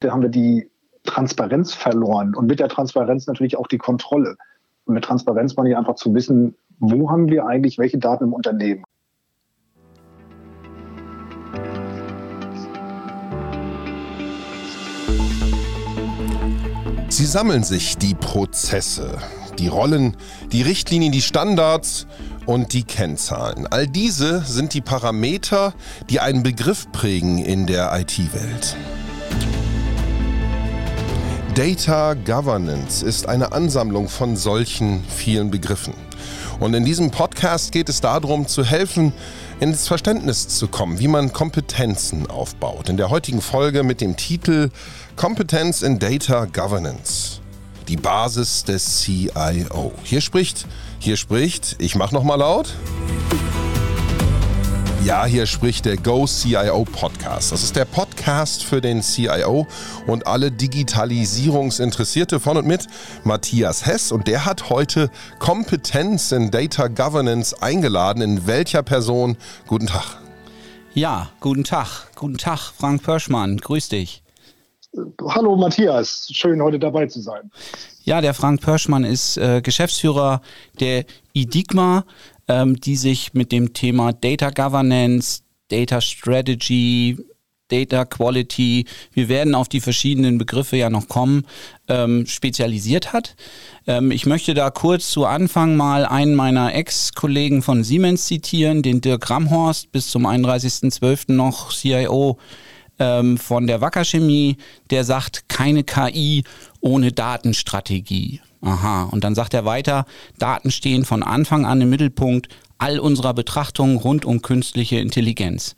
Da haben wir die Transparenz verloren und mit der Transparenz natürlich auch die Kontrolle. Und mit Transparenz meine ich einfach zu wissen, wo haben wir eigentlich welche Daten im Unternehmen. Sie sammeln sich die Prozesse, die Rollen, die Richtlinien, die Standards und die Kennzahlen. All diese sind die Parameter, die einen Begriff prägen in der IT-Welt. Data Governance ist eine Ansammlung von solchen vielen Begriffen. Und in diesem Podcast geht es darum, zu helfen, ins Verständnis zu kommen, wie man Kompetenzen aufbaut. In der heutigen Folge mit dem Titel Kompetenz in Data Governance. Die Basis des CIO. Hier spricht, hier spricht, ich mach noch mal laut. Ja, hier spricht der Go CIO Podcast. Das ist der Podcast für den CIO und alle Digitalisierungsinteressierte von und mit Matthias Hess. Und der hat heute Kompetenz in Data Governance eingeladen. In welcher Person? Guten Tag. Ja, guten Tag. Guten Tag, Frank Pörschmann. Grüß dich. Hallo Matthias, schön heute dabei zu sein. Ja, der Frank Pörschmann ist äh, Geschäftsführer der IDIGMA ähm, die sich mit dem Thema Data Governance, Data Strategy, Data Quality, wir werden auf die verschiedenen Begriffe ja noch kommen, ähm, spezialisiert hat. Ähm, ich möchte da kurz zu Anfang mal einen meiner Ex-Kollegen von Siemens zitieren, den Dirk Ramhorst, bis zum 31.12. noch CIO ähm, von der Wacker Chemie, der sagt, keine KI ohne Datenstrategie. Aha, und dann sagt er weiter, Daten stehen von Anfang an im Mittelpunkt all unserer Betrachtungen rund um künstliche Intelligenz.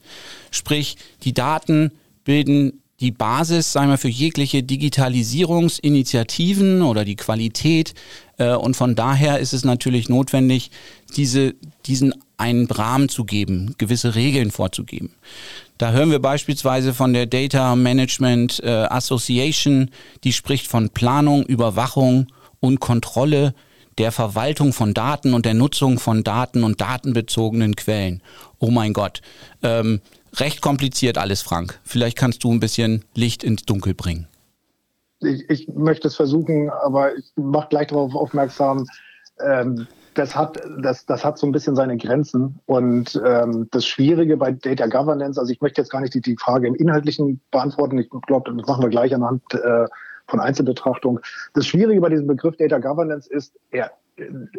Sprich, die Daten bilden die Basis, sagen wir, für jegliche Digitalisierungsinitiativen oder die Qualität. Äh, und von daher ist es natürlich notwendig, diese, diesen einen Rahmen zu geben, gewisse Regeln vorzugeben. Da hören wir beispielsweise von der Data Management äh, Association, die spricht von Planung, Überwachung und Kontrolle der Verwaltung von Daten und der Nutzung von Daten und datenbezogenen Quellen. Oh mein Gott. Ähm, recht kompliziert alles, Frank. Vielleicht kannst du ein bisschen Licht ins Dunkel bringen. Ich, ich möchte es versuchen, aber ich mache gleich darauf aufmerksam, ähm, das hat, das, das hat so ein bisschen seine Grenzen. Und ähm, das Schwierige bei Data Governance, also ich möchte jetzt gar nicht die, die Frage im Inhaltlichen beantworten. Ich glaube, das machen wir gleich anhand äh, von Einzelbetrachtung. Das Schwierige bei diesem Begriff Data Governance ist, er,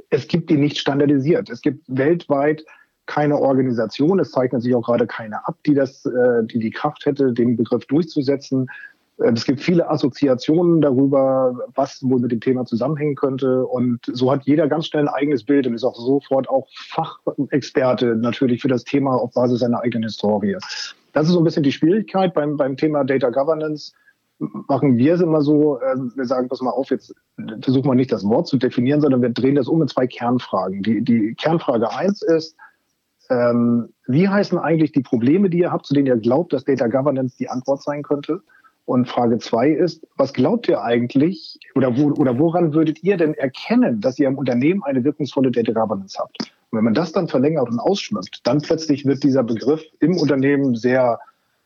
es gibt ihn nicht standardisiert. Es gibt weltweit keine Organisation, es zeichnet sich auch gerade keine ab, die das, äh, die die Kraft hätte, den Begriff durchzusetzen. Äh, es gibt viele Assoziationen darüber, was wohl mit dem Thema zusammenhängen könnte. Und so hat jeder ganz schnell ein eigenes Bild und ist auch sofort auch Fachexperte natürlich für das Thema auf Basis seiner eigenen Historie. Das ist so ein bisschen die Schwierigkeit beim, beim Thema Data Governance machen wir es immer so, äh, wir sagen, pass mal auf, jetzt versuchen wir nicht das Wort zu definieren, sondern wir drehen das um in zwei Kernfragen. Die, die Kernfrage eins ist, ähm, wie heißen eigentlich die Probleme, die ihr habt, zu denen ihr glaubt, dass Data Governance die Antwort sein könnte? Und Frage zwei ist, was glaubt ihr eigentlich oder, wo, oder woran würdet ihr denn erkennen, dass ihr im Unternehmen eine wirkungsvolle Data Governance habt? Und wenn man das dann verlängert und ausschmückt, dann plötzlich wird dieser Begriff im Unternehmen sehr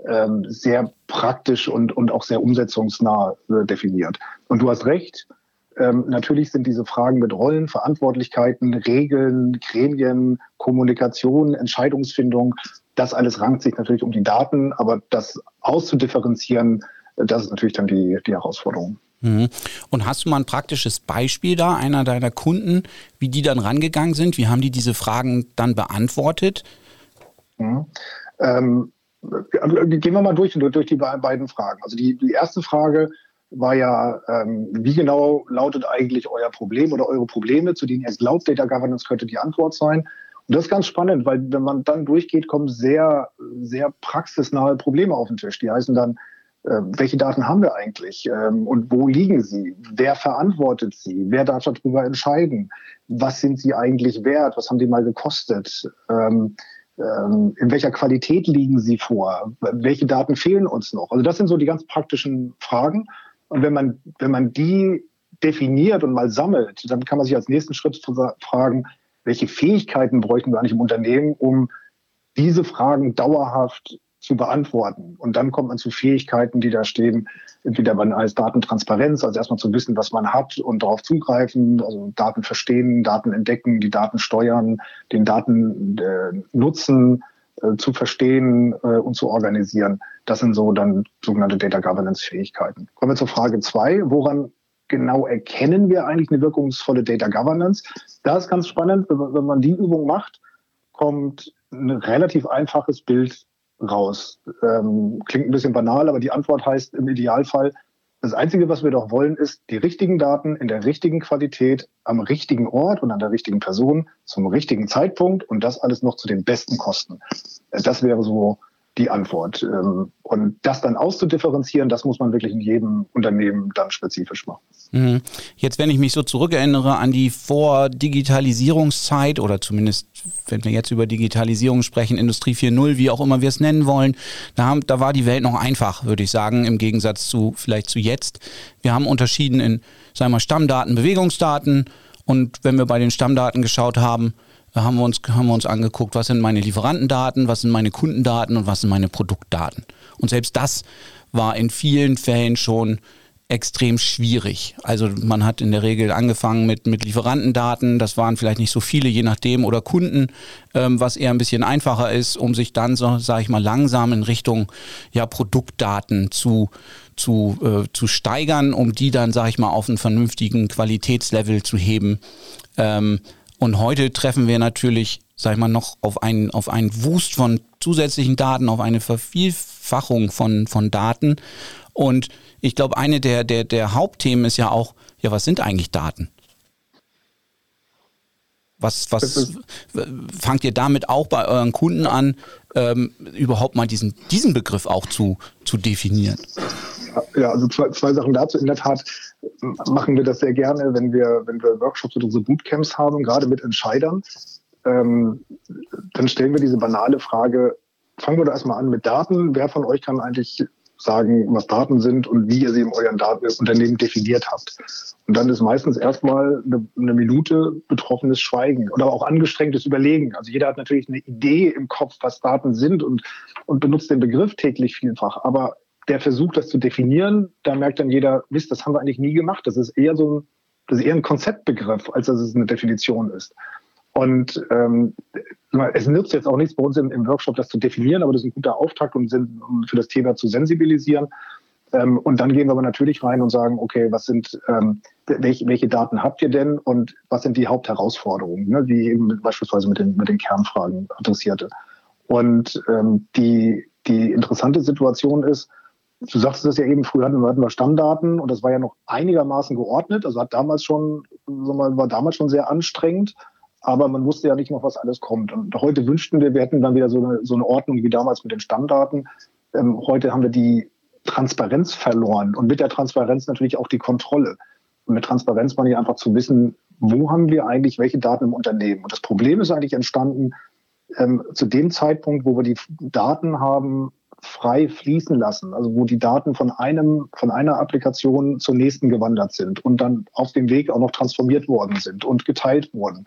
ähm, sehr praktisch und, und auch sehr umsetzungsnah äh, definiert. Und du hast recht, ähm, natürlich sind diese Fragen mit Rollen, Verantwortlichkeiten, Regeln, Gremien, Kommunikation, Entscheidungsfindung, das alles rankt sich natürlich um die Daten, aber das auszudifferenzieren, das ist natürlich dann die, die Herausforderung. Mhm. Und hast du mal ein praktisches Beispiel da, einer deiner Kunden, wie die dann rangegangen sind? Wie haben die diese Fragen dann beantwortet? Mhm. Ähm, gehen wir mal durch, durch die beiden Fragen. Also die, die erste Frage war ja, ähm, wie genau lautet eigentlich euer Problem oder eure Probleme, zu denen ihr glaubt, Data Governance könnte die Antwort sein. Und das ist ganz spannend, weil wenn man dann durchgeht, kommen sehr, sehr praxisnahe Probleme auf den Tisch. Die heißen dann, äh, welche Daten haben wir eigentlich ähm, und wo liegen sie? Wer verantwortet sie? Wer darf darüber entscheiden? Was sind sie eigentlich wert? Was haben die mal gekostet? Ähm, ähm, in welcher Qualität liegen sie vor? Welche Daten fehlen uns noch? Also das sind so die ganz praktischen Fragen. Und wenn man, wenn man die definiert und mal sammelt, dann kann man sich als nächsten Schritt fragen, welche Fähigkeiten bräuchten wir eigentlich im Unternehmen, um diese Fragen dauerhaft zu beantworten. Und dann kommt man zu Fähigkeiten, die da stehen, entweder man als Datentransparenz, also erstmal zu wissen, was man hat und darauf zugreifen, also Daten verstehen, Daten entdecken, die Daten steuern, den Daten äh, nutzen, äh, zu verstehen äh, und zu organisieren. Das sind so dann sogenannte Data Governance Fähigkeiten. Kommen wir zur Frage zwei. Woran genau erkennen wir eigentlich eine wirkungsvolle Data Governance? Da ist ganz spannend, wenn man die Übung macht, kommt ein relativ einfaches Bild raus. Ähm, klingt ein bisschen banal, aber die Antwort heißt im Idealfall, das Einzige, was wir doch wollen, ist die richtigen Daten in der richtigen Qualität, am richtigen Ort und an der richtigen Person zum richtigen Zeitpunkt und das alles noch zu den besten Kosten. Das wäre so die Antwort. Ähm, und das dann auszudifferenzieren, das muss man wirklich in jedem Unternehmen dann spezifisch machen. Mhm. Jetzt, wenn ich mich so zurückerinnere an die Vor-Digitalisierungszeit oder zumindest, wenn wir jetzt über Digitalisierung sprechen, Industrie 4.0, wie auch immer wir es nennen wollen, da, haben, da war die Welt noch einfach, würde ich sagen, im Gegensatz zu vielleicht zu jetzt. Wir haben unterschieden in, sagen wir, Stammdaten, Bewegungsdaten und wenn wir bei den Stammdaten geschaut haben, haben wir uns, haben wir uns angeguckt, was sind meine Lieferantendaten, was sind meine Kundendaten und was sind meine Produktdaten. Und selbst das war in vielen Fällen schon extrem schwierig. Also man hat in der Regel angefangen mit, mit Lieferantendaten, das waren vielleicht nicht so viele, je nachdem, oder Kunden, ähm, was eher ein bisschen einfacher ist, um sich dann, so sage ich mal, langsam in Richtung ja, Produktdaten zu, zu, äh, zu steigern, um die dann, sage ich mal, auf einen vernünftigen Qualitätslevel zu heben. Ähm, und heute treffen wir natürlich, sag ich mal, noch auf einen, auf einen Wust von zusätzlichen Daten, auf eine Vervielfachung von, von Daten. Und ich glaube, eine der, der, der Hauptthemen ist ja auch, ja, was sind eigentlich Daten? Was, was fangt ihr damit auch bei euren Kunden an, ähm, überhaupt mal diesen, diesen Begriff auch zu, zu definieren? Ja, also zwei, zwei Sachen dazu. In der Tat machen wir das sehr gerne, wenn wir, wenn wir Workshops oder so Bootcamps haben, gerade mit Entscheidern. Ähm, dann stellen wir diese banale Frage, fangen wir doch erstmal an mit Daten. Wer von euch kann eigentlich sagen, was Daten sind und wie ihr sie in eurem Unternehmen definiert habt? Und dann ist meistens erstmal eine, eine Minute betroffenes Schweigen oder auch angestrengtes Überlegen. Also jeder hat natürlich eine Idee im Kopf, was Daten sind und, und benutzt den Begriff täglich vielfach. Aber der Versuch, das zu definieren, da merkt dann jeder, Mist, das haben wir eigentlich nie gemacht. Das ist eher so ein, das ist eher ein Konzeptbegriff, als dass es eine Definition ist. Und ähm, es nützt jetzt auch nichts bei uns im, im, Workshop, das zu definieren, aber das ist ein guter Auftakt, um, um für das Thema zu sensibilisieren. Ähm, und dann gehen wir aber natürlich rein und sagen, okay, was sind, ähm, welche, welche, Daten habt ihr denn und was sind die Hauptherausforderungen, ne, wie eben beispielsweise mit den, mit den Kernfragen adressierte. Und ähm, die, die interessante Situation ist, Du sagtest es ja eben, früher hatten wir Stammdaten und das war ja noch einigermaßen geordnet. Also hat damals schon, war damals schon sehr anstrengend, aber man wusste ja nicht noch, was alles kommt. Und heute wünschten wir, wir hätten dann wieder so eine, so eine Ordnung wie damals mit den Stammdaten. Ähm, heute haben wir die Transparenz verloren und mit der Transparenz natürlich auch die Kontrolle. Und mit Transparenz meine ich einfach zu wissen, wo haben wir eigentlich welche Daten im Unternehmen? Und das Problem ist eigentlich entstanden ähm, zu dem Zeitpunkt, wo wir die Daten haben frei fließen lassen, also wo die Daten von einem, von einer Applikation zur nächsten gewandert sind und dann auf dem Weg auch noch transformiert worden sind und geteilt wurden,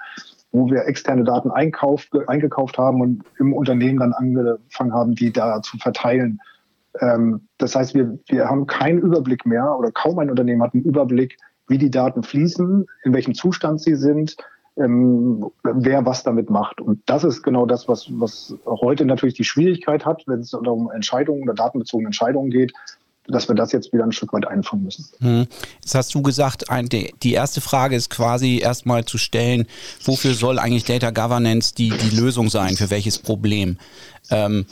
wo wir externe Daten einkauf, eingekauft haben und im Unternehmen dann angefangen haben, die da zu verteilen. Ähm, das heißt, wir, wir haben keinen Überblick mehr oder kaum ein Unternehmen hat einen Überblick, wie die Daten fließen, in welchem Zustand sie sind, ähm, wer was damit macht. Und das ist genau das, was, was heute natürlich die Schwierigkeit hat, wenn es um Entscheidungen oder datenbezogene Entscheidungen geht, dass wir das jetzt wieder ein Stück weit einfangen müssen. Hm. Jetzt hast du gesagt, die erste Frage ist quasi erstmal zu stellen, wofür soll eigentlich Data Governance die, die Lösung sein, für welches Problem? Ähm,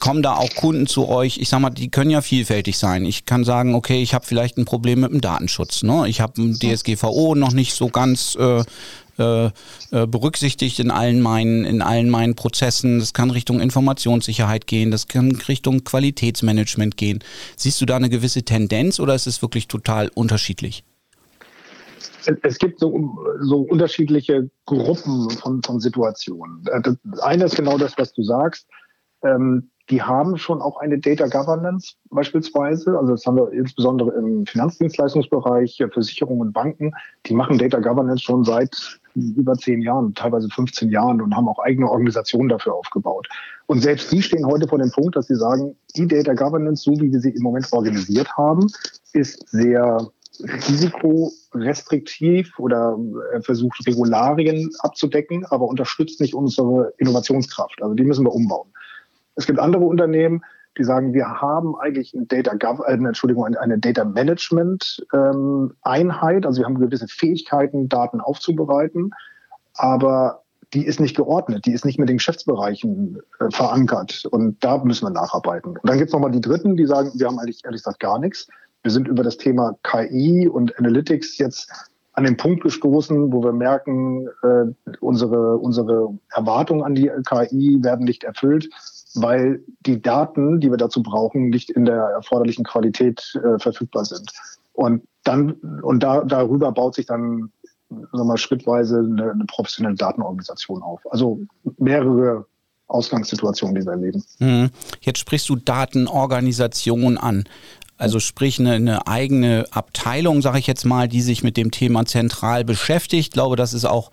kommen da auch Kunden zu euch? Ich sag mal, die können ja vielfältig sein. Ich kann sagen, okay, ich habe vielleicht ein Problem mit dem Datenschutz. Ne? Ich habe ein DSGVO noch nicht so ganz äh, äh, äh, berücksichtigt in allen meinen, in allen meinen Prozessen. Das kann Richtung Informationssicherheit gehen, das kann Richtung Qualitätsmanagement gehen. Siehst du da eine gewisse Tendenz oder ist es wirklich total unterschiedlich? es gibt so, so unterschiedliche Gruppen von, von Situationen. Äh, eine ist genau das, was du sagst. Ähm, die haben schon auch eine Data Governance beispielsweise. Also das haben wir insbesondere im Finanzdienstleistungsbereich, Versicherungen und Banken. Die machen Data Governance schon seit über zehn Jahren, teilweise 15 Jahren und haben auch eigene Organisationen dafür aufgebaut. Und selbst die stehen heute vor dem Punkt, dass sie sagen, die Data Governance, so wie wir sie im Moment organisiert haben, ist sehr risikorestriktiv oder äh, versucht Regularien abzudecken, aber unterstützt nicht unsere Innovationskraft. Also die müssen wir umbauen. Es gibt andere Unternehmen, die sagen, wir haben eigentlich ein Data Gov äh, Entschuldigung, eine Data Management ähm, Einheit, also wir haben gewisse Fähigkeiten, Daten aufzubereiten, aber die ist nicht geordnet, die ist nicht mit den Geschäftsbereichen äh, verankert und da müssen wir nacharbeiten. Und dann gibt es nochmal die Dritten, die sagen, wir haben eigentlich ehrlich gesagt gar nichts. Wir sind über das Thema KI und Analytics jetzt an den Punkt gestoßen, wo wir merken, äh, unsere, unsere Erwartungen an die KI werden nicht erfüllt weil die Daten, die wir dazu brauchen, nicht in der erforderlichen Qualität äh, verfügbar sind. Und dann und da, darüber baut sich dann sagen schrittweise eine, eine professionelle Datenorganisation auf. Also mehrere Ausgangssituationen, die wir erleben. Mhm. Jetzt sprichst du Datenorganisation an. Also sprich eine, eine eigene Abteilung, sage ich jetzt mal, die sich mit dem Thema zentral beschäftigt. Ich glaube, das ist auch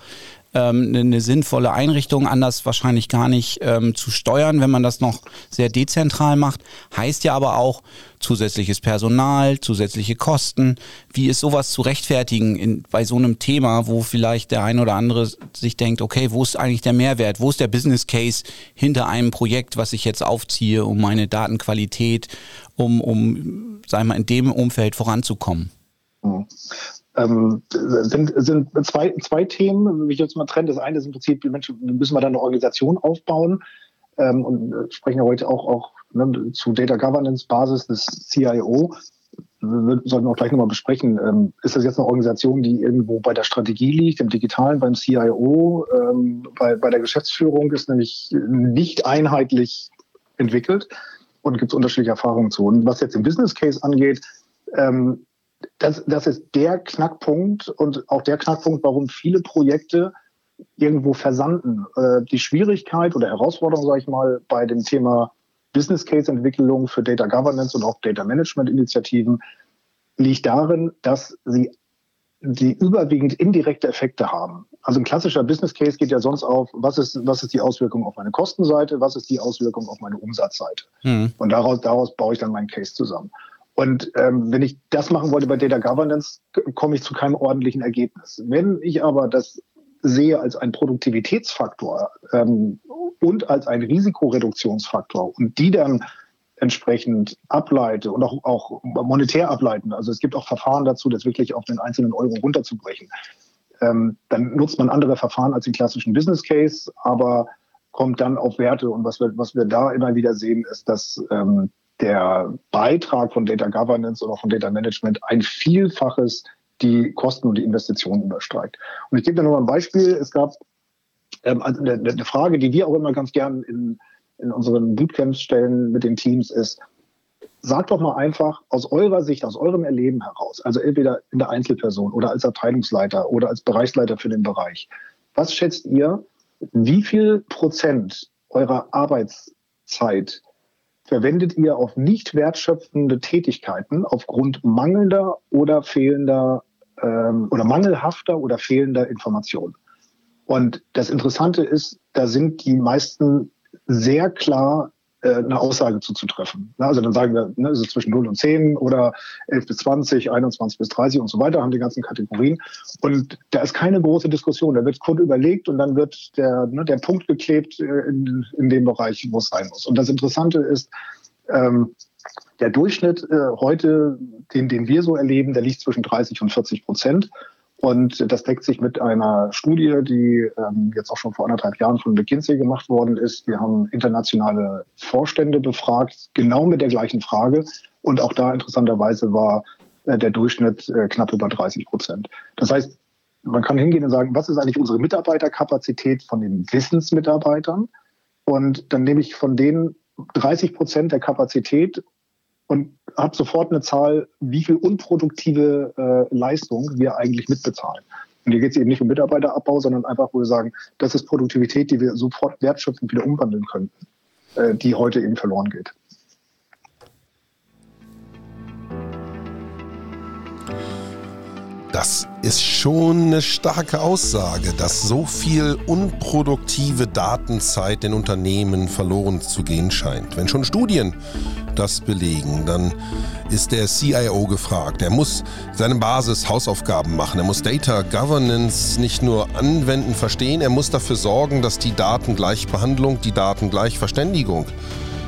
ähm, eine, eine, sinnvolle Einrichtung, anders wahrscheinlich gar nicht ähm, zu steuern, wenn man das noch sehr dezentral macht. Heißt ja aber auch zusätzliches Personal, zusätzliche Kosten. Wie ist sowas zu rechtfertigen in, bei so einem Thema, wo vielleicht der ein oder andere sich denkt, okay, wo ist eigentlich der Mehrwert? Wo ist der Business Case hinter einem Projekt, was ich jetzt aufziehe, um meine Datenqualität, um, um sagen wir, in dem Umfeld voranzukommen? Ähm, sind, sind zwei, zwei Themen, wie ich jetzt mal trenne. Das eine ist im Prinzip, die Menschen, müssen wir da eine Organisation aufbauen ähm, und äh, sprechen ja heute auch, auch ne, zu Data Governance Basis des CIO. Wir sollten auch gleich nochmal besprechen. Ähm, ist das jetzt eine Organisation, die irgendwo bei der Strategie liegt, im Digitalen, beim CIO, ähm, bei, bei der Geschäftsführung ist nämlich nicht einheitlich entwickelt und gibt es unterschiedliche Erfahrungen zu. Und was jetzt den Business Case angeht, ähm, das, das ist der Knackpunkt und auch der Knackpunkt, warum viele Projekte irgendwo versanden. Äh, die Schwierigkeit oder Herausforderung, sage ich mal, bei dem Thema Business Case Entwicklung für Data Governance und auch Data Management Initiativen liegt darin, dass sie die überwiegend indirekte Effekte haben. Also ein klassischer Business Case geht ja sonst auf, was ist, was ist die Auswirkung auf meine Kostenseite, was ist die Auswirkung auf meine Umsatzseite. Mhm. Und daraus, daraus baue ich dann meinen Case zusammen. Und ähm, wenn ich das machen wollte bei Data Governance, komme ich zu keinem ordentlichen Ergebnis. Wenn ich aber das sehe als einen Produktivitätsfaktor ähm, und als einen Risikoreduktionsfaktor und die dann entsprechend ableite und auch, auch monetär ableiten, also es gibt auch Verfahren dazu, das wirklich auf den einzelnen Euro runterzubrechen, ähm, dann nutzt man andere Verfahren als den klassischen Business Case, aber kommt dann auf Werte. Und was wir, was wir da immer wieder sehen, ist, dass ähm, der Beitrag von Data Governance oder von Data Management ein Vielfaches die Kosten und die Investitionen übersteigt. Und ich gebe dir nur mal ein Beispiel. Es gab ähm, also eine, eine Frage, die wir auch immer ganz gern in, in unseren Bootcamps stellen mit den Teams ist, sagt doch mal einfach aus eurer Sicht, aus eurem Erleben heraus, also entweder in der Einzelperson oder als Abteilungsleiter oder als Bereichsleiter für den Bereich, was schätzt ihr, wie viel Prozent eurer Arbeitszeit verwendet ihr auf nicht wertschöpfende Tätigkeiten aufgrund mangelnder oder fehlender ähm, oder mangelhafter oder fehlender Informationen. Und das Interessante ist, da sind die meisten sehr klar eine Aussage zuzutreffen. Also dann sagen wir, ne, ist es zwischen 0 und 10 oder 11 bis 20, 21 bis 30 und so weiter, haben die ganzen Kategorien. Und da ist keine große Diskussion. Da wird kurz überlegt und dann wird der, ne, der Punkt geklebt äh, in, in dem Bereich, wo es sein muss. Und das Interessante ist, ähm, der Durchschnitt äh, heute, den, den wir so erleben, der liegt zwischen 30 und 40 Prozent. Und das deckt sich mit einer Studie, die ähm, jetzt auch schon vor anderthalb Jahren von McKinsey gemacht worden ist. Wir haben internationale Vorstände befragt, genau mit der gleichen Frage. Und auch da interessanterweise war äh, der Durchschnitt äh, knapp über 30 Prozent. Das heißt, man kann hingehen und sagen, was ist eigentlich unsere Mitarbeiterkapazität von den Wissensmitarbeitern? Und dann nehme ich von denen 30 Prozent der Kapazität und habe sofort eine Zahl, wie viel unproduktive äh, Leistung wir eigentlich mitbezahlen. Und hier geht es eben nicht um Mitarbeiterabbau, sondern einfach, wo wir sagen, das ist Produktivität, die wir sofort wertschöpfend wieder umwandeln können, äh, die heute eben verloren geht. Das ist schon eine starke Aussage, dass so viel unproduktive Datenzeit in Unternehmen verloren zu gehen scheint. Wenn schon Studien das belegen, dann ist der CIO gefragt. Er muss seine Basis Hausaufgaben machen. Er muss Data Governance nicht nur anwenden, verstehen, er muss dafür sorgen, dass die Datengleichbehandlung, die Datengleichverständigung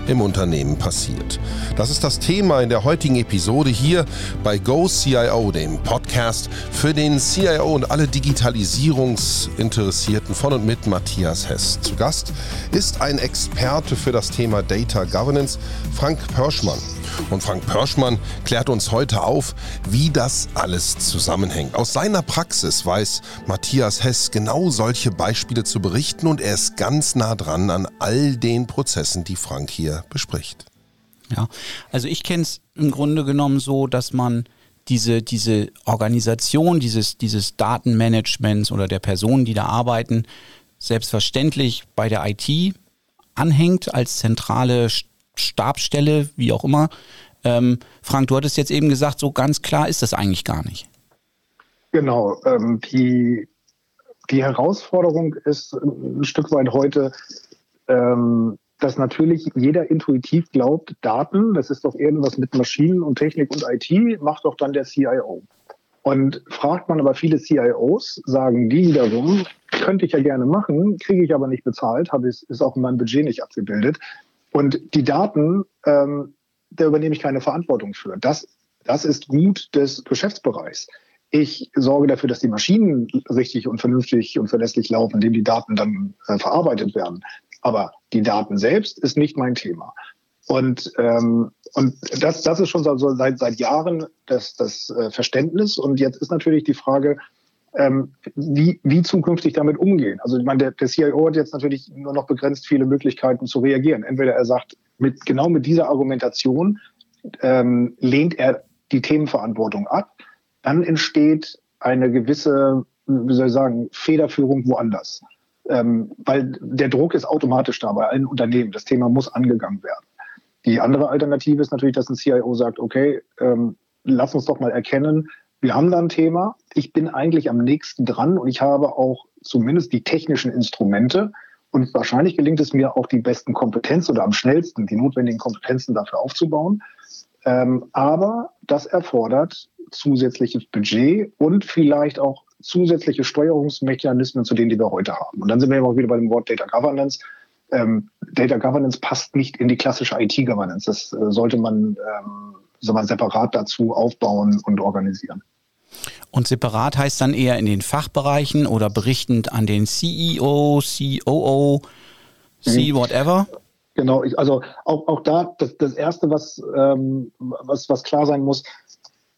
im Unternehmen passiert. Das ist das Thema in der heutigen Episode hier bei Go CIO, dem Podcast für den CIO und alle Digitalisierungsinteressierten von und mit Matthias Hess. Zu Gast ist ein Experte für das Thema Data Governance, Frank Pörschmann. Und Frank Pörschmann klärt uns heute auf, wie das alles zusammenhängt. Aus seiner Praxis weiß Matthias Hess genau solche Beispiele zu berichten und er ist ganz nah dran an all den Prozessen, die Frank hier bespricht. Ja, also ich kenne es im Grunde genommen so, dass man diese, diese Organisation, dieses, dieses Datenmanagements oder der Personen, die da arbeiten, selbstverständlich bei der IT anhängt als zentrale Stabstelle, wie auch immer. Ähm, Frank, du hattest jetzt eben gesagt, so ganz klar ist das eigentlich gar nicht. Genau. Ähm, die, die Herausforderung ist ein Stück weit heute, ähm, dass natürlich jeder intuitiv glaubt, Daten, das ist doch irgendwas mit Maschinen und Technik und IT, macht doch dann der CIO. Und fragt man aber viele CIOs, sagen die wiederum, könnte ich ja gerne machen, kriege ich aber nicht bezahlt, habe ich, ist auch in meinem Budget nicht abgebildet. Und die Daten, ähm, da übernehme ich keine Verantwortung für. Das, das ist gut des Geschäftsbereichs. Ich sorge dafür, dass die Maschinen richtig und vernünftig und verlässlich laufen, indem die Daten dann äh, verarbeitet werden. Aber die Daten selbst ist nicht mein Thema. Und, ähm, und das, das ist schon so seit, seit Jahren das, das äh, Verständnis. Und jetzt ist natürlich die Frage, ähm, wie, wie zukünftig damit umgehen. Also ich meine, der, der CIO hat jetzt natürlich nur noch begrenzt viele Möglichkeiten zu reagieren. Entweder er sagt, mit, genau mit dieser Argumentation ähm, lehnt er die Themenverantwortung ab, dann entsteht eine gewisse, wie soll ich sagen, Federführung woanders. Ähm, weil der Druck ist automatisch da bei allen Unternehmen. Das Thema muss angegangen werden. Die andere Alternative ist natürlich, dass ein CIO sagt, okay, ähm, lass uns doch mal erkennen, wir haben da ein Thema. Ich bin eigentlich am nächsten dran und ich habe auch zumindest die technischen Instrumente. Und wahrscheinlich gelingt es mir auch die besten Kompetenzen oder am schnellsten die notwendigen Kompetenzen dafür aufzubauen. Ähm, aber das erfordert zusätzliches Budget und vielleicht auch zusätzliche Steuerungsmechanismen zu denen, die wir heute haben. Und dann sind wir auch wieder bei dem Wort Data Governance. Ähm, Data Governance passt nicht in die klassische IT-Governance. Das äh, sollte man ähm, soll man separat dazu aufbauen und organisieren. Und separat heißt dann eher in den Fachbereichen oder berichtend an den CEO, COO, C, mhm. whatever? Genau, also auch, auch da, das, das Erste, was, ähm, was, was klar sein muss,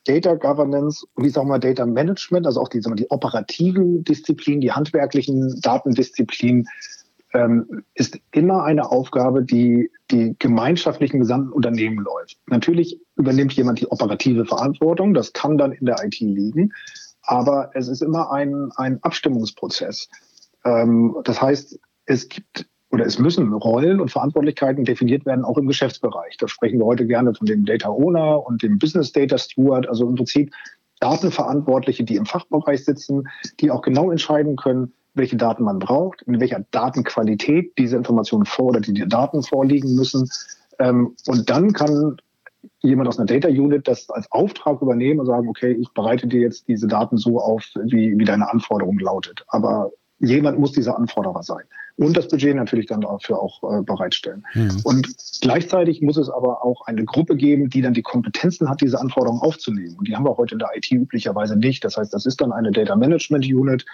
Data Governance und ich sage mal Data Management, also auch die, die operativen Disziplinen, die handwerklichen Datendisziplinen, ähm, ist immer eine Aufgabe, die die gemeinschaftlichen gesamten Unternehmen läuft. Natürlich übernimmt jemand die operative Verantwortung, das kann dann in der IT liegen, aber es ist immer ein, ein Abstimmungsprozess. Ähm, das heißt, es gibt oder es müssen Rollen und Verantwortlichkeiten definiert werden, auch im Geschäftsbereich. Da sprechen wir heute gerne von dem Data Owner und dem Business Data Steward, also im Prinzip Datenverantwortliche, die im Fachbereich sitzen, die auch genau entscheiden können, welche Daten man braucht, in welcher Datenqualität diese Informationen vor oder die Daten vorliegen müssen. Ähm, und dann kann jemand aus einer Data Unit das als Auftrag übernehmen und sagen, okay, ich bereite dir jetzt diese Daten so auf, wie, wie deine Anforderung lautet. Aber jemand muss dieser Anforderer sein. Und das Budget natürlich dann dafür auch äh, bereitstellen. Mhm. Und gleichzeitig muss es aber auch eine Gruppe geben, die dann die Kompetenzen hat, diese Anforderungen aufzunehmen. Und die haben wir heute in der IT üblicherweise nicht. Das heißt, das ist dann eine Data Management Unit,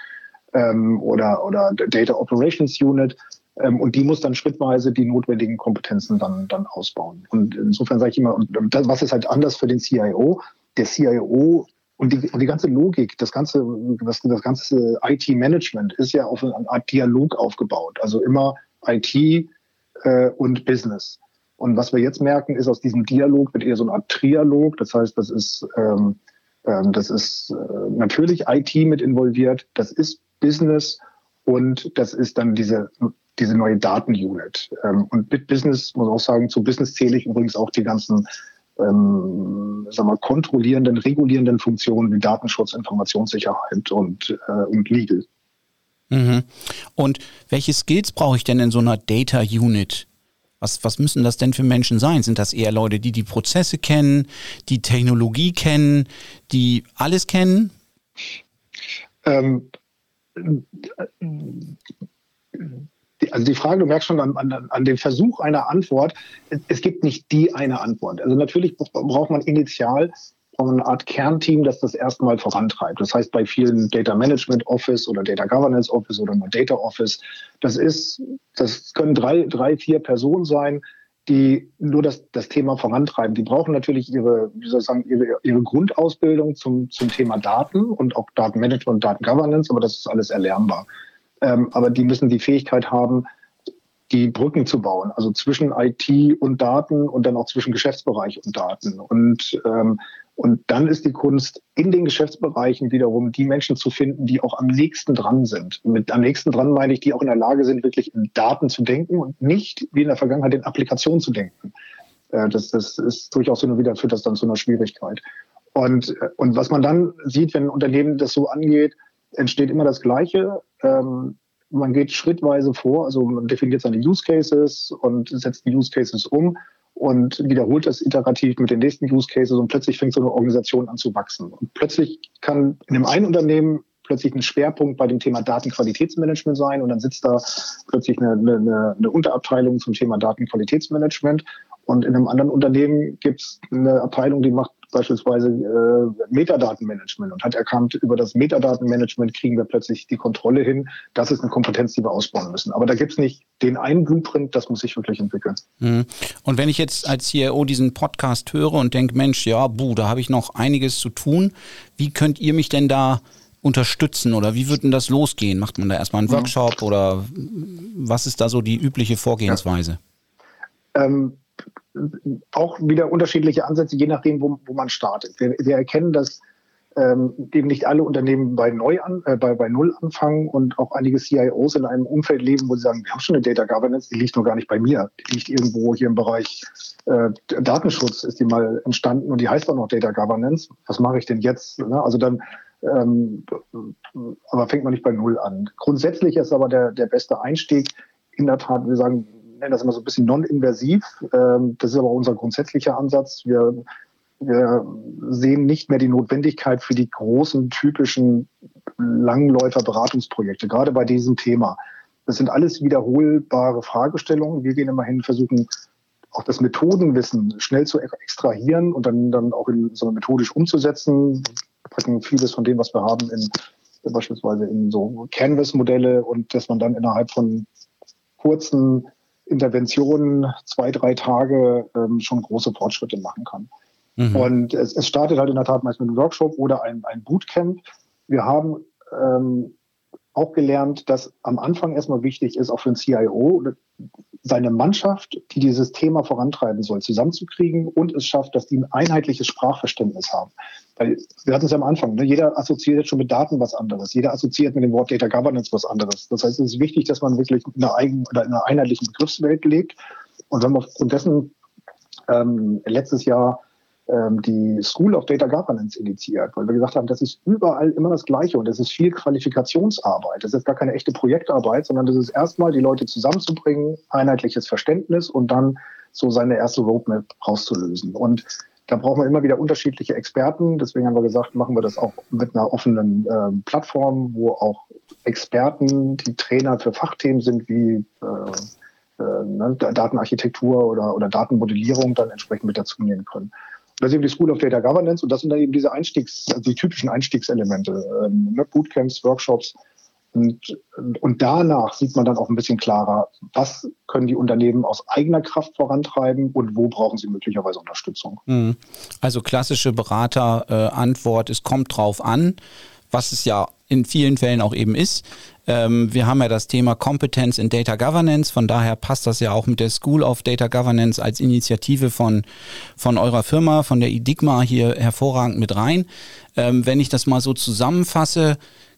ähm, oder, oder Data Operations Unit. Ähm, und die muss dann schrittweise die notwendigen Kompetenzen dann, dann ausbauen. Und insofern sage ich immer, und das, was ist halt anders für den CIO? Der CIO und die, und die ganze Logik, das ganze, das, das ganze IT-Management ist ja auf eine Art Dialog aufgebaut. Also immer IT äh, und Business. Und was wir jetzt merken, ist aus diesem Dialog wird eher so eine Art Trialog. Das heißt, das ist, ähm, ähm, das ist äh, natürlich IT mit involviert. Das ist Business und das ist dann diese, diese neue Datenunit. Ähm, und mit Business muss auch sagen, zu Business zähle ich übrigens auch die ganzen ähm, sagen wir, kontrollierenden, regulierenden Funktionen wie Datenschutz, Informationssicherheit und, äh, und Legal. Mhm. Und welche Skills brauche ich denn in so einer Data Unit? Was, was müssen das denn für Menschen sein? Sind das eher Leute, die die Prozesse kennen, die Technologie kennen, die alles kennen? Ähm, also die Frage, du merkst schon an, an, an dem Versuch einer Antwort, es gibt nicht die eine Antwort. Also natürlich braucht man initial eine Art Kernteam, das das erstmal vorantreibt. Das heißt, bei vielen Data Management Office oder Data Governance Office oder nur Data Office, das ist, das können drei, drei, vier Personen sein, die nur das, das Thema vorantreiben. Die brauchen natürlich ihre, wie soll ich sagen, ihre, ihre Grundausbildung zum, zum Thema Daten und auch Datenmanagement und Datengovernance, aber das ist alles erlernbar. Ähm, aber die müssen die Fähigkeit haben, die Brücken zu bauen, also zwischen IT und Daten und dann auch zwischen Geschäftsbereich und Daten. Und, ähm, und dann ist die Kunst, in den Geschäftsbereichen wiederum die Menschen zu finden, die auch am nächsten dran sind. Mit am nächsten dran meine ich, die auch in der Lage sind, wirklich in Daten zu denken und nicht wie in der Vergangenheit in Applikationen zu denken. Äh, das, das ist durchaus immer wieder, führt das dann zu einer Schwierigkeit. Und, und was man dann sieht, wenn ein Unternehmen das so angeht, entsteht immer das Gleiche. Ähm, man geht schrittweise vor, also man definiert seine Use Cases und setzt die Use Cases um und wiederholt das iterativ mit den nächsten Use Cases und plötzlich fängt so eine Organisation an zu wachsen. Und plötzlich kann in dem einen Unternehmen plötzlich ein Schwerpunkt bei dem Thema Datenqualitätsmanagement sein und dann sitzt da plötzlich eine, eine, eine Unterabteilung zum Thema Datenqualitätsmanagement und in einem anderen Unternehmen gibt es eine Abteilung, die macht beispielsweise äh, Metadatenmanagement und hat erkannt, über das Metadatenmanagement kriegen wir plötzlich die Kontrolle hin. Das ist eine Kompetenz, die wir ausbauen müssen. Aber da gibt es nicht den einen Blueprint, das muss sich wirklich entwickeln. Mhm. Und wenn ich jetzt als CEO diesen Podcast höre und denke, Mensch, ja, buh, da habe ich noch einiges zu tun, wie könnt ihr mich denn da unterstützen oder wie wird denn das losgehen? Macht man da erstmal einen mhm. Workshop mhm. oder was ist da so die übliche Vorgehensweise? Ja. Ähm, auch wieder unterschiedliche Ansätze, je nachdem, wo, wo man startet. Wir, wir erkennen, dass ähm, eben nicht alle Unternehmen bei, neu an, äh, bei, bei Null anfangen und auch einige CIOs in einem Umfeld leben, wo sie sagen, wir haben schon eine Data Governance, die liegt nur gar nicht bei mir. Die liegt irgendwo hier im Bereich äh, Datenschutz, ist die mal entstanden und die heißt auch noch Data Governance. Was mache ich denn jetzt? Ne? Also dann ähm, aber fängt man nicht bei Null an. Grundsätzlich ist aber der, der beste Einstieg in der Tat, wir sagen, nennen das immer so ein bisschen non-invasiv. Ähm, das ist aber unser grundsätzlicher Ansatz. Wir, wir sehen nicht mehr die Notwendigkeit für die großen, typischen Langläufer-Beratungsprojekte, gerade bei diesem Thema. Das sind alles wiederholbare Fragestellungen. Wir gehen immer hin, versuchen auch das Methodenwissen schnell zu extrahieren und dann, dann auch in so methodisch umzusetzen. Wir packen vieles von dem, was wir haben, in beispielsweise in so Canvas-Modelle und dass man dann innerhalb von kurzen Interventionen zwei, drei Tage ähm, schon große Fortschritte machen kann. Mhm. Und es, es, startet halt in der Tat meist mit einem Workshop oder ein, ein Bootcamp. Wir haben ähm, auch gelernt, dass am Anfang erstmal wichtig ist, auch für ein CIO, seine Mannschaft, die dieses Thema vorantreiben soll, zusammenzukriegen und es schafft, dass die ein einheitliches Sprachverständnis haben. Weil wir hatten es ja am Anfang, ne? jeder assoziiert schon mit Daten was anderes, jeder assoziiert mit dem Wort Data Governance was anderes. Das heißt, es ist wichtig, dass man wirklich in einer eigenen oder in einer einheitlichen Begriffswelt lebt. Und wir haben aufgrund dessen ähm, letztes Jahr ähm, die School of Data Governance initiiert, weil wir gesagt haben, das ist überall immer das Gleiche und das ist viel Qualifikationsarbeit. Das ist gar keine echte Projektarbeit, sondern das ist erstmal die Leute zusammenzubringen, einheitliches Verständnis und dann so seine erste Roadmap rauszulösen. Und da brauchen wir immer wieder unterschiedliche Experten. Deswegen haben wir gesagt, machen wir das auch mit einer offenen äh, Plattform, wo auch Experten, die Trainer für Fachthemen sind, wie äh, äh, ne, Datenarchitektur oder, oder Datenmodellierung, dann entsprechend mit dazu nehmen können. Das ist eben die School of Data Governance und das sind dann eben diese Einstiegs, also die typischen Einstiegselemente, ähm, ne, Bootcamps, Workshops. Und, und danach sieht man dann auch ein bisschen klarer, was können die Unternehmen aus eigener Kraft vorantreiben und wo brauchen sie möglicherweise Unterstützung. Mhm. Also klassische Beraterantwort, äh, es kommt drauf an, was es ja in vielen Fällen auch eben ist. Ähm, wir haben ja das Thema Kompetenz in Data Governance, von daher passt das ja auch mit der School of Data Governance als Initiative von, von eurer Firma, von der IDIGMA hier hervorragend mit rein. Ähm, wenn ich das mal so zusammenfasse,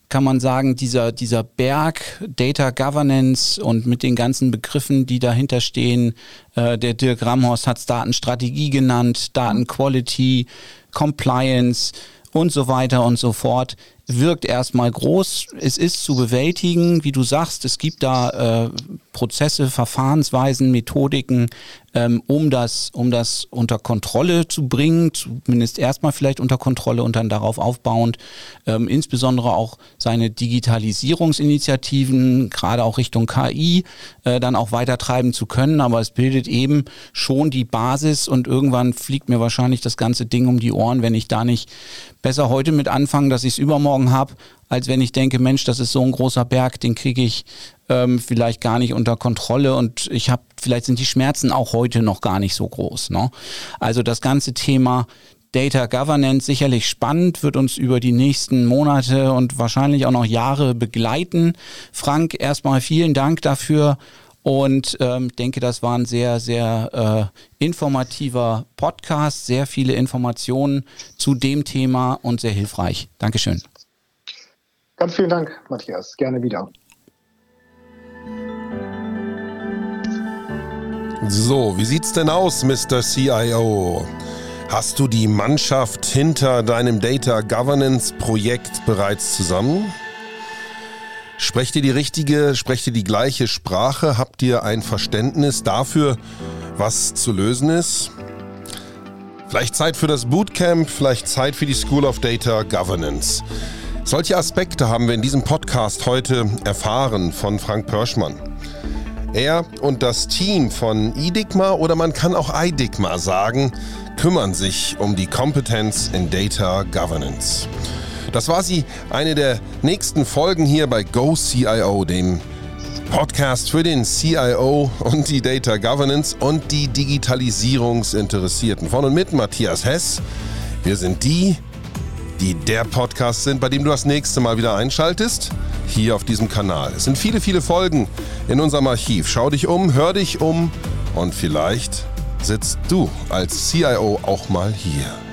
kann man sagen, dieser, dieser Berg Data Governance und mit den ganzen Begriffen, die dahinter stehen, äh, der Dirk Ramhorst hat es Datenstrategie genannt, Datenquality, Compliance und so weiter und so fort, wirkt erstmal groß. Es ist zu bewältigen, wie du sagst, es gibt da äh, Prozesse, Verfahrensweisen, Methodiken, ähm, um, das, um das unter Kontrolle zu bringen, zumindest erstmal vielleicht unter Kontrolle und dann darauf aufbauend, ähm, insbesondere auch seine Digitalisierungsinitiativen, gerade auch Richtung KI, äh, dann auch weitertreiben zu können. Aber es bildet eben schon die Basis und irgendwann fliegt mir wahrscheinlich das ganze Ding um die Ohren, wenn ich da nicht besser heute mit anfange, dass ich es übermorgen habe, als wenn ich denke, Mensch, das ist so ein großer Berg, den kriege ich ähm, vielleicht gar nicht unter Kontrolle und ich habe, vielleicht sind die Schmerzen auch heute noch gar nicht so groß. Ne? Also das ganze Thema Data Governance sicherlich spannend, wird uns über die nächsten Monate und wahrscheinlich auch noch Jahre begleiten. Frank, erstmal vielen Dank dafür und ähm, denke, das war ein sehr, sehr äh, informativer Podcast, sehr viele Informationen zu dem Thema und sehr hilfreich. Dankeschön. Ganz vielen Dank, Matthias. Gerne wieder. So, wie sieht's denn aus, Mr. CIO? Hast du die Mannschaft hinter deinem Data Governance Projekt bereits zusammen? Sprecht ihr die richtige, sprecht ihr die gleiche Sprache? Habt ihr ein Verständnis dafür, was zu lösen ist? Vielleicht Zeit für das Bootcamp, vielleicht Zeit für die School of Data Governance. Solche Aspekte haben wir in diesem Podcast heute erfahren von Frank Pörschmann. Er und das Team von IDIGMA oder man kann auch IDIGMA sagen, kümmern sich um die Kompetenz in Data Governance. Das war sie, eine der nächsten Folgen hier bei GoCIO, dem Podcast für den CIO und die Data Governance und die Digitalisierungsinteressierten. Von und mit Matthias Hess. Wir sind die, die der Podcast sind, bei dem du das nächste Mal wieder einschaltest, hier auf diesem Kanal. Es sind viele, viele Folgen in unserem Archiv. Schau dich um, hör dich um und vielleicht sitzt du als CIO auch mal hier.